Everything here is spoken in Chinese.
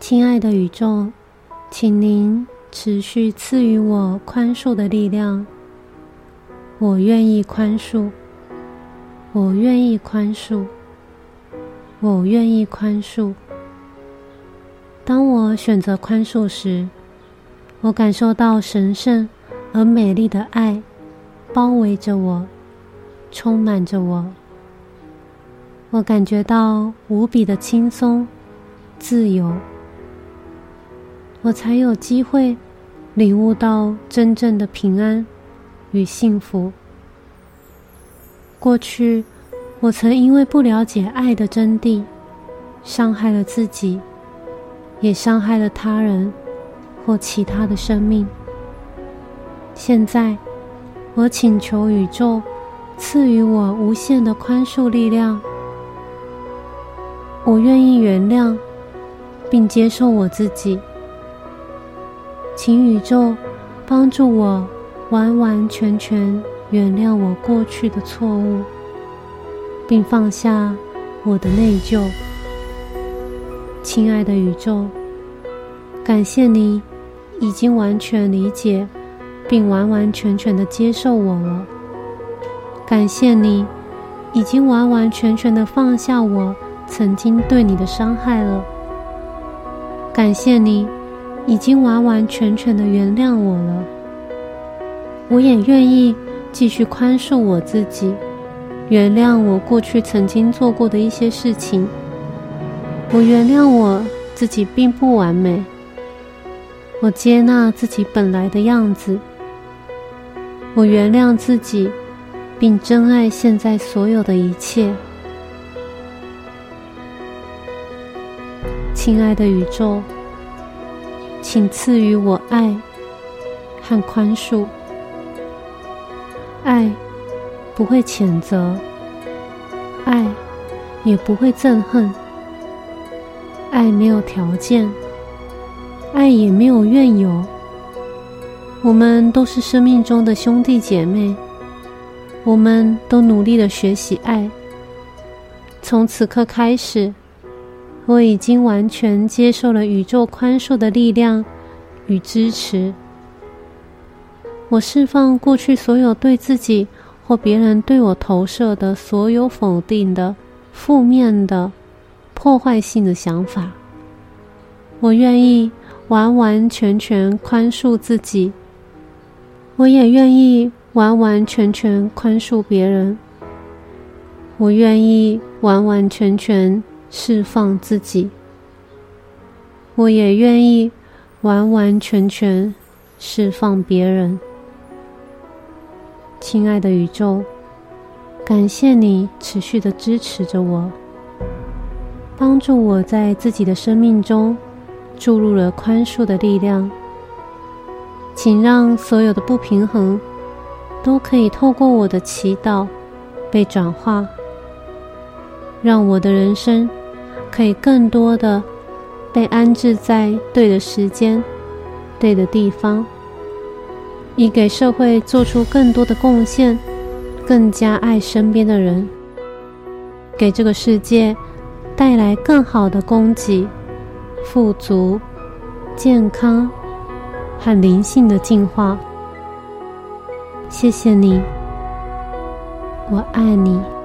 亲爱的宇宙，请您持续赐予我宽恕的力量。我愿意宽恕，我愿意宽恕，我愿意宽恕。当我选择宽恕时，我感受到神圣而美丽的爱包围着我，充满着我。我感觉到无比的轻松、自由。我才有机会领悟到真正的平安与幸福。过去，我曾因为不了解爱的真谛，伤害了自己。也伤害了他人或其他的生命。现在，我请求宇宙赐予我无限的宽恕力量。我愿意原谅并接受我自己。请宇宙帮助我完完全全原谅我过去的错误，并放下我的内疚。亲爱的宇宙，感谢你已经完全理解并完完全全的接受我了。感谢你已经完完全全的放下我曾经对你的伤害了。感谢你已经完完全全的原谅我了。我也愿意继续宽恕我自己，原谅我过去曾经做过的一些事情。我原谅我自己并不完美，我接纳自己本来的样子。我原谅自己，并珍爱现在所有的一切。亲爱的宇宙，请赐予我爱和宽恕。爱不会谴责，爱也不会憎恨。爱没有条件，爱也没有怨尤。我们都是生命中的兄弟姐妹，我们都努力的学习爱。从此刻开始，我已经完全接受了宇宙宽恕的力量与支持。我释放过去所有对自己或别人对我投射的所有否定的、负面的。破坏性的想法，我愿意完完全全宽恕自己，我也愿意完完全全宽恕别人，我愿意完完全全释放自己，我也愿意完完全全释放别人。亲爱的宇宙，感谢你持续的支持着我。帮助我在自己的生命中注入了宽恕的力量，请让所有的不平衡都可以透过我的祈祷被转化，让我的人生可以更多的被安置在对的时间、对的地方，以给社会做出更多的贡献，更加爱身边的人，给这个世界。带来更好的供给、富足、健康和灵性的进化。谢谢你，我爱你。